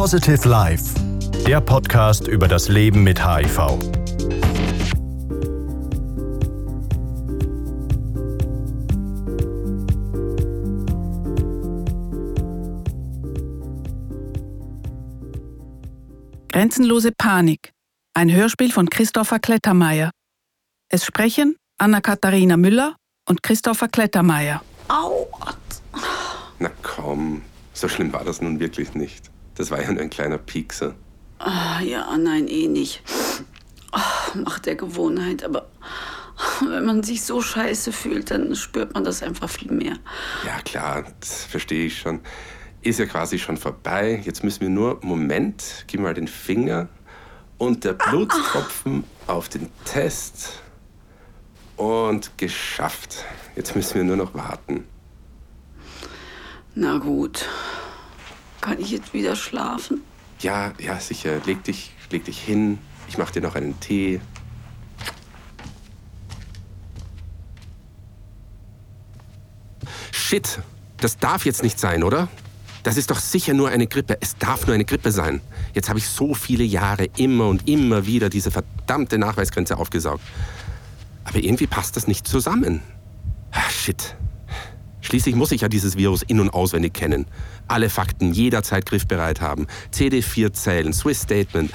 Positive Life, der Podcast über das Leben mit HIV. Grenzenlose Panik. Ein Hörspiel von Christopher Klettermeier. Es sprechen Anna-Katharina Müller und Christopher Klettermeier. Au! Na komm, so schlimm war das nun wirklich nicht. Das war ja nur ein kleiner Piekser. Ah, ja, nein, eh nicht. Oh, Macht der Gewohnheit, aber wenn man sich so scheiße fühlt, dann spürt man das einfach viel mehr. Ja klar, das verstehe ich schon. Ist ja quasi schon vorbei. Jetzt müssen wir nur, Moment, gib mal den Finger und der Blutstropfen auf den Test. Und geschafft. Jetzt müssen wir nur noch warten. Na gut. Kann ich jetzt wieder schlafen? Ja, ja, sicher. Leg dich, leg dich hin. Ich mach dir noch einen Tee. Shit, das darf jetzt nicht sein, oder? Das ist doch sicher nur eine Grippe. Es darf nur eine Grippe sein. Jetzt habe ich so viele Jahre immer und immer wieder diese verdammte Nachweisgrenze aufgesaugt. Aber irgendwie passt das nicht zusammen. Ah, shit. Schließlich muss ich ja dieses Virus in- und auswendig kennen. Alle Fakten jederzeit griffbereit haben. CD4 Zellen, Swiss Statement.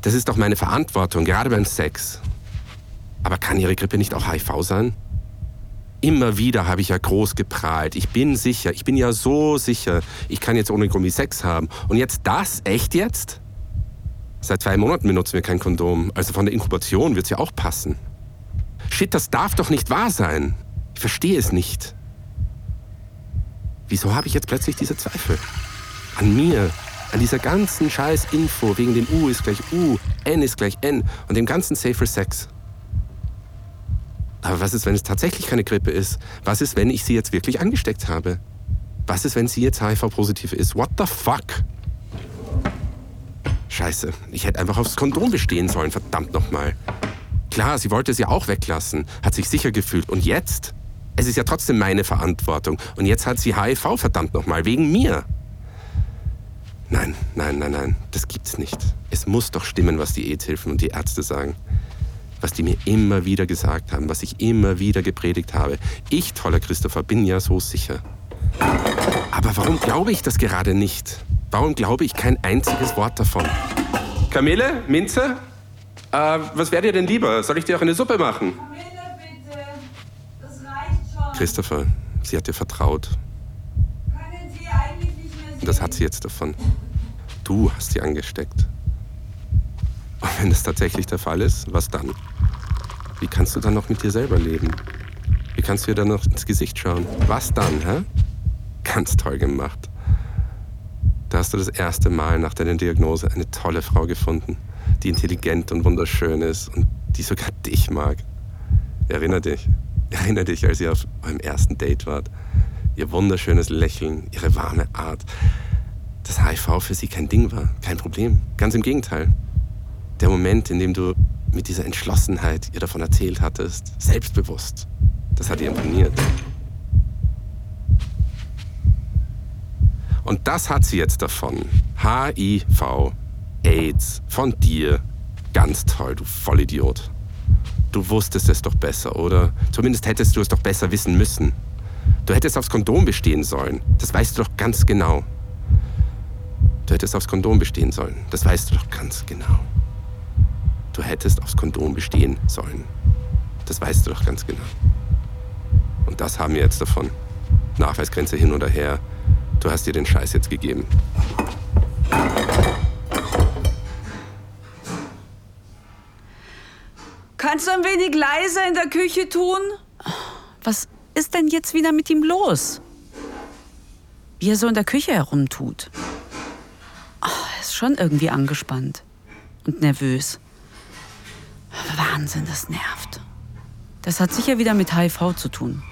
Das ist doch meine Verantwortung, gerade beim Sex. Aber kann Ihre Grippe nicht auch HIV sein? Immer wieder habe ich ja groß geprahlt. Ich bin sicher, ich bin ja so sicher, ich kann jetzt ohne Gummi Sex haben. Und jetzt das? Echt jetzt? Seit zwei Monaten benutzen wir kein Kondom. Also von der Inkubation wird es ja auch passen. Shit, das darf doch nicht wahr sein. Ich verstehe es nicht. Wieso habe ich jetzt plötzlich diese Zweifel? An mir, an dieser ganzen scheiß Info wegen dem U ist gleich U, N ist gleich N und dem ganzen Safer Sex. Aber was ist, wenn es tatsächlich keine Grippe ist? Was ist, wenn ich sie jetzt wirklich angesteckt habe? Was ist, wenn sie jetzt HIV-positiv ist? What the fuck? Scheiße, ich hätte einfach aufs Kondom bestehen sollen, verdammt nochmal. Klar, sie wollte es ja auch weglassen, hat sich sicher gefühlt. Und jetzt? Es ist ja trotzdem meine Verantwortung. Und jetzt hat sie HIV, verdammt nochmal, wegen mir. Nein, nein, nein, nein, das gibt's nicht. Es muss doch stimmen, was die Aidshilfen und die Ärzte sagen. Was die mir immer wieder gesagt haben, was ich immer wieder gepredigt habe. Ich, toller Christopher, bin ja so sicher. Aber warum glaube ich das gerade nicht? Warum glaube ich kein einziges Wort davon? Kamele? Minze? Äh, was wäre dir denn lieber? Soll ich dir auch eine Suppe machen? Camille, bitte. Das reicht schon. Christopher, sie hat dir vertraut. Und das hat sie jetzt davon. Du hast sie angesteckt. Und wenn das tatsächlich der Fall ist, was dann? Wie kannst du dann noch mit dir selber leben? Wie kannst du dir dann noch ins Gesicht schauen? Was dann, hä? Ganz toll gemacht. Da hast du das erste Mal nach deiner Diagnose eine tolle Frau gefunden, die intelligent und wunderschön ist und die sogar dich mag. Erinner dich. Erinner dich, als ihr auf eurem ersten Date wart. Ihr wunderschönes Lächeln, ihre warme Art. Dass HIV für sie kein Ding war, kein Problem. Ganz im Gegenteil. Der Moment, in dem du mit dieser Entschlossenheit ihr davon erzählt hattest, selbstbewusst, das hat ihr imponiert. Und das hat sie jetzt davon. HIV, AIDS, von dir. Ganz toll, du Vollidiot. Du wusstest es doch besser, oder? Zumindest hättest du es doch besser wissen müssen. Du hättest aufs Kondom bestehen sollen. Das weißt du doch ganz genau. Du hättest aufs Kondom bestehen sollen. Das weißt du doch ganz genau. Du hättest aufs Kondom bestehen sollen. Das weißt du doch ganz genau. Und das haben wir jetzt davon. Nachweisgrenze hin oder her. Du hast dir den Scheiß jetzt gegeben. Kannst du ein wenig leiser in der Küche tun? Was ist denn jetzt wieder mit ihm los? Wie er so in der Küche herumtut. Oh, er ist schon irgendwie angespannt und nervös. Wahnsinn, das nervt. Das hat sicher wieder mit HIV zu tun.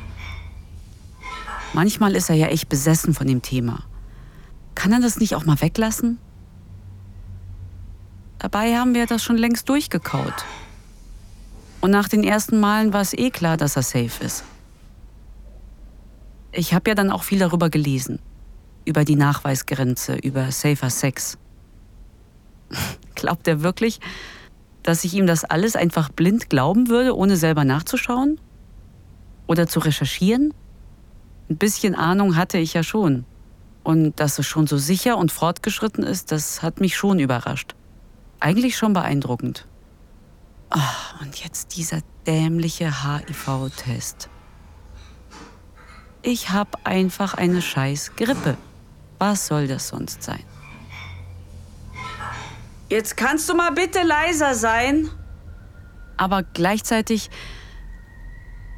Manchmal ist er ja echt besessen von dem Thema. Kann er das nicht auch mal weglassen? Dabei haben wir das schon längst durchgekaut. Und nach den ersten Malen war es eh klar, dass er safe ist. Ich habe ja dann auch viel darüber gelesen. Über die Nachweisgrenze, über safer Sex. Glaubt er wirklich, dass ich ihm das alles einfach blind glauben würde, ohne selber nachzuschauen? Oder zu recherchieren? Ein bisschen Ahnung hatte ich ja schon. Und dass es schon so sicher und fortgeschritten ist, das hat mich schon überrascht. Eigentlich schon beeindruckend. Oh, und jetzt dieser dämliche HIV-Test. Ich habe einfach eine scheiß Grippe. Was soll das sonst sein? Jetzt kannst du mal bitte leiser sein. Aber gleichzeitig,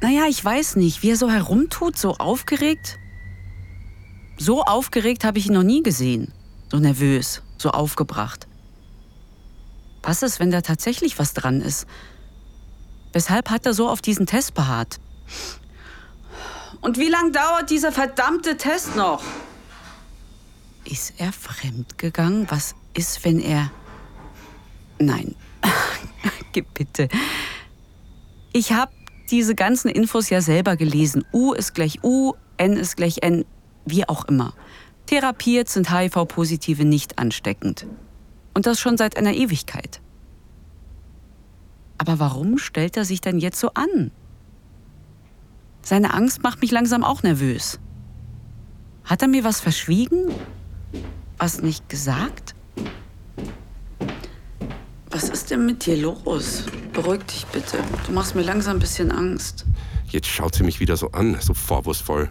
naja, ich weiß nicht, wie er so herumtut, so aufgeregt. So aufgeregt habe ich ihn noch nie gesehen. So nervös, so aufgebracht. Was ist, wenn da tatsächlich was dran ist? Weshalb hat er so auf diesen Test beharrt? Und wie lange dauert dieser verdammte Test noch? Ist er fremdgegangen? Was ist, wenn er... Nein, gib bitte. Ich habe diese ganzen Infos ja selber gelesen. U ist gleich U, N ist gleich N, wie auch immer. Therapiert sind HIV-Positive nicht ansteckend. Und das schon seit einer Ewigkeit. Aber warum stellt er sich denn jetzt so an? Seine Angst macht mich langsam auch nervös. Hat er mir was verschwiegen? Was nicht gesagt? Was ist denn mit dir los? Beruhig dich bitte. Du machst mir langsam ein bisschen Angst. Jetzt schaut sie mich wieder so an, so vorwurfsvoll.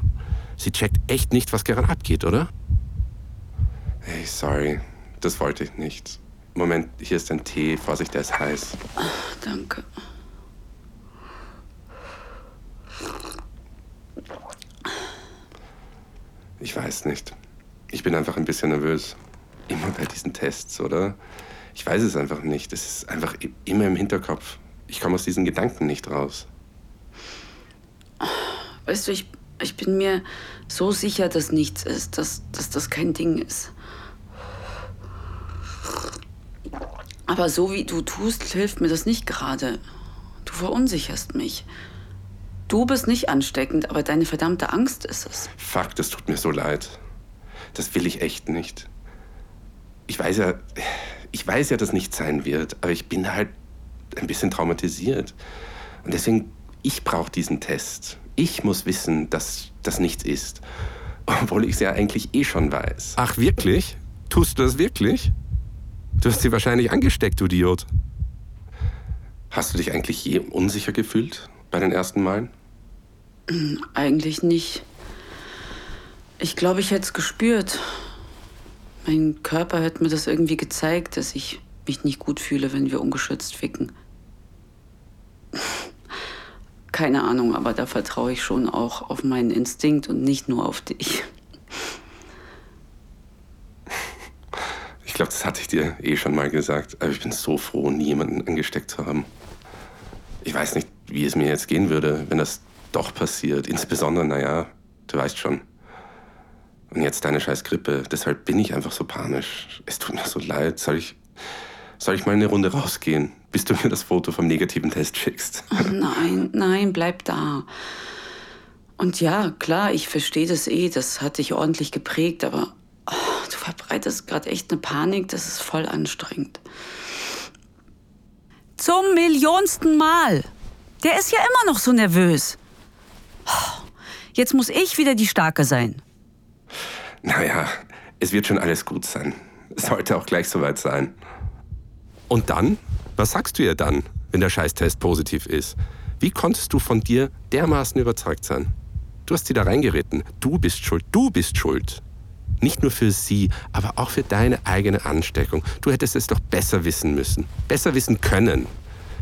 Sie checkt echt nicht, was gerade abgeht, oder? Hey, sorry. Das wollte ich nicht. Moment, hier ist ein Tee. Vorsicht, der ist heiß. Danke. Ich weiß nicht. Ich bin einfach ein bisschen nervös. Immer bei diesen Tests, oder? Ich weiß es einfach nicht. Es ist einfach immer im Hinterkopf. Ich komme aus diesen Gedanken nicht raus. Weißt du, ich, ich bin mir so sicher, dass nichts ist, dass, dass das kein Ding ist. Aber so wie du tust, hilft mir das nicht gerade. Du verunsicherst mich. Du bist nicht ansteckend, aber deine verdammte Angst ist es. Fuck, das tut mir so leid. Das will ich echt nicht. Ich weiß ja, ich weiß ja, dass nichts sein wird, aber ich bin halt ein bisschen traumatisiert. Und deswegen, ich brauche diesen Test. Ich muss wissen, dass das nichts ist. Obwohl ich es ja eigentlich eh schon weiß. Ach, wirklich? Tust du das wirklich? Du hast sie wahrscheinlich angesteckt, du Idiot. Hast du dich eigentlich je unsicher gefühlt bei den ersten Malen? Eigentlich nicht. Ich glaube, ich hätte es gespürt. Mein Körper hat mir das irgendwie gezeigt, dass ich mich nicht gut fühle, wenn wir ungeschützt ficken. Keine Ahnung, aber da vertraue ich schon auch auf meinen Instinkt und nicht nur auf dich. Glaube, das hatte ich dir eh schon mal gesagt, aber ich bin so froh, nie jemanden angesteckt zu haben. Ich weiß nicht, wie es mir jetzt gehen würde, wenn das doch passiert. Insbesondere, naja, du weißt schon. Und jetzt deine scheiß Grippe. Deshalb bin ich einfach so panisch. Es tut mir so leid. Soll ich, soll ich mal eine Runde rausgehen, bis du mir das Foto vom negativen Test schickst? Oh nein, nein, bleib da. Und ja, klar, ich verstehe das eh. Das hat dich ordentlich geprägt, aber du verbreitest gerade echt eine Panik. Das ist voll anstrengend. Zum millionsten Mal. Der ist ja immer noch so nervös. Jetzt muss ich wieder die Starke sein. Naja, es wird schon alles gut sein. Sollte auch gleich soweit sein. Und dann? Was sagst du ihr dann, wenn der Scheißtest positiv ist? Wie konntest du von dir dermaßen überzeugt sein? Du hast sie da reingeritten. Du bist schuld. Du bist schuld. Nicht nur für sie, aber auch für deine eigene Ansteckung. Du hättest es doch besser wissen müssen. Besser wissen können.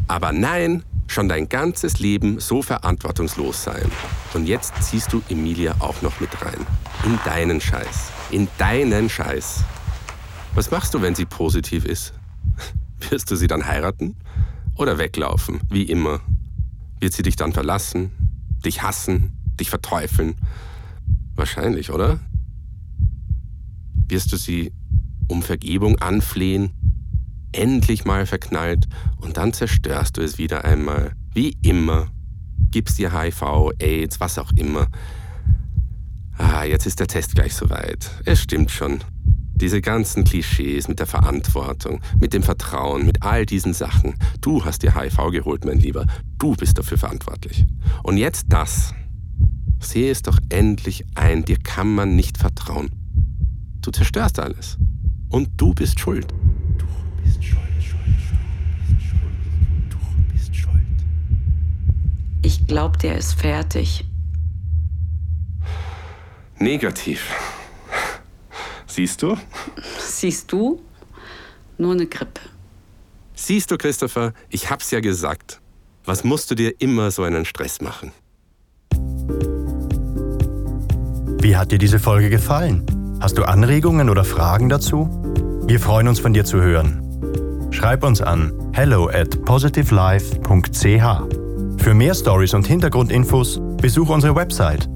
Aber nein, schon dein ganzes Leben so verantwortungslos sein. Und jetzt ziehst du Emilia auch noch mit rein. In deinen Scheiß. In deinen Scheiß. Was machst du, wenn sie positiv ist? Wirst du sie dann heiraten? Oder weglaufen, wie immer? Wird sie dich dann verlassen? Dich hassen? Dich verteufeln? Wahrscheinlich, oder? Wirst du sie um Vergebung anflehen? endlich mal verknallt und dann zerstörst du es wieder einmal. Wie immer. Gibst dir HIV, AIDS, was auch immer. Ah, jetzt ist der Test gleich soweit. Es stimmt schon. Diese ganzen Klischees mit der Verantwortung, mit dem Vertrauen, mit all diesen Sachen. Du hast dir HIV geholt, mein Lieber. Du bist dafür verantwortlich. Und jetzt das. Sehe es doch endlich ein, dir kann man nicht vertrauen. Du zerstörst alles. Und du bist schuld. Du bist schuld, schuld, schuld. Du bist schuld. Ich glaube, der ist fertig. Negativ. Siehst du? Siehst du? Nur eine Grippe. Siehst du, Christopher, ich hab's ja gesagt. Was musst du dir immer so einen Stress machen? Wie hat dir diese Folge gefallen? Hast du Anregungen oder Fragen dazu? Wir freuen uns von dir zu hören. Schreib uns an hello at positivelife.ch. Für mehr Stories und Hintergrundinfos besuche unsere Website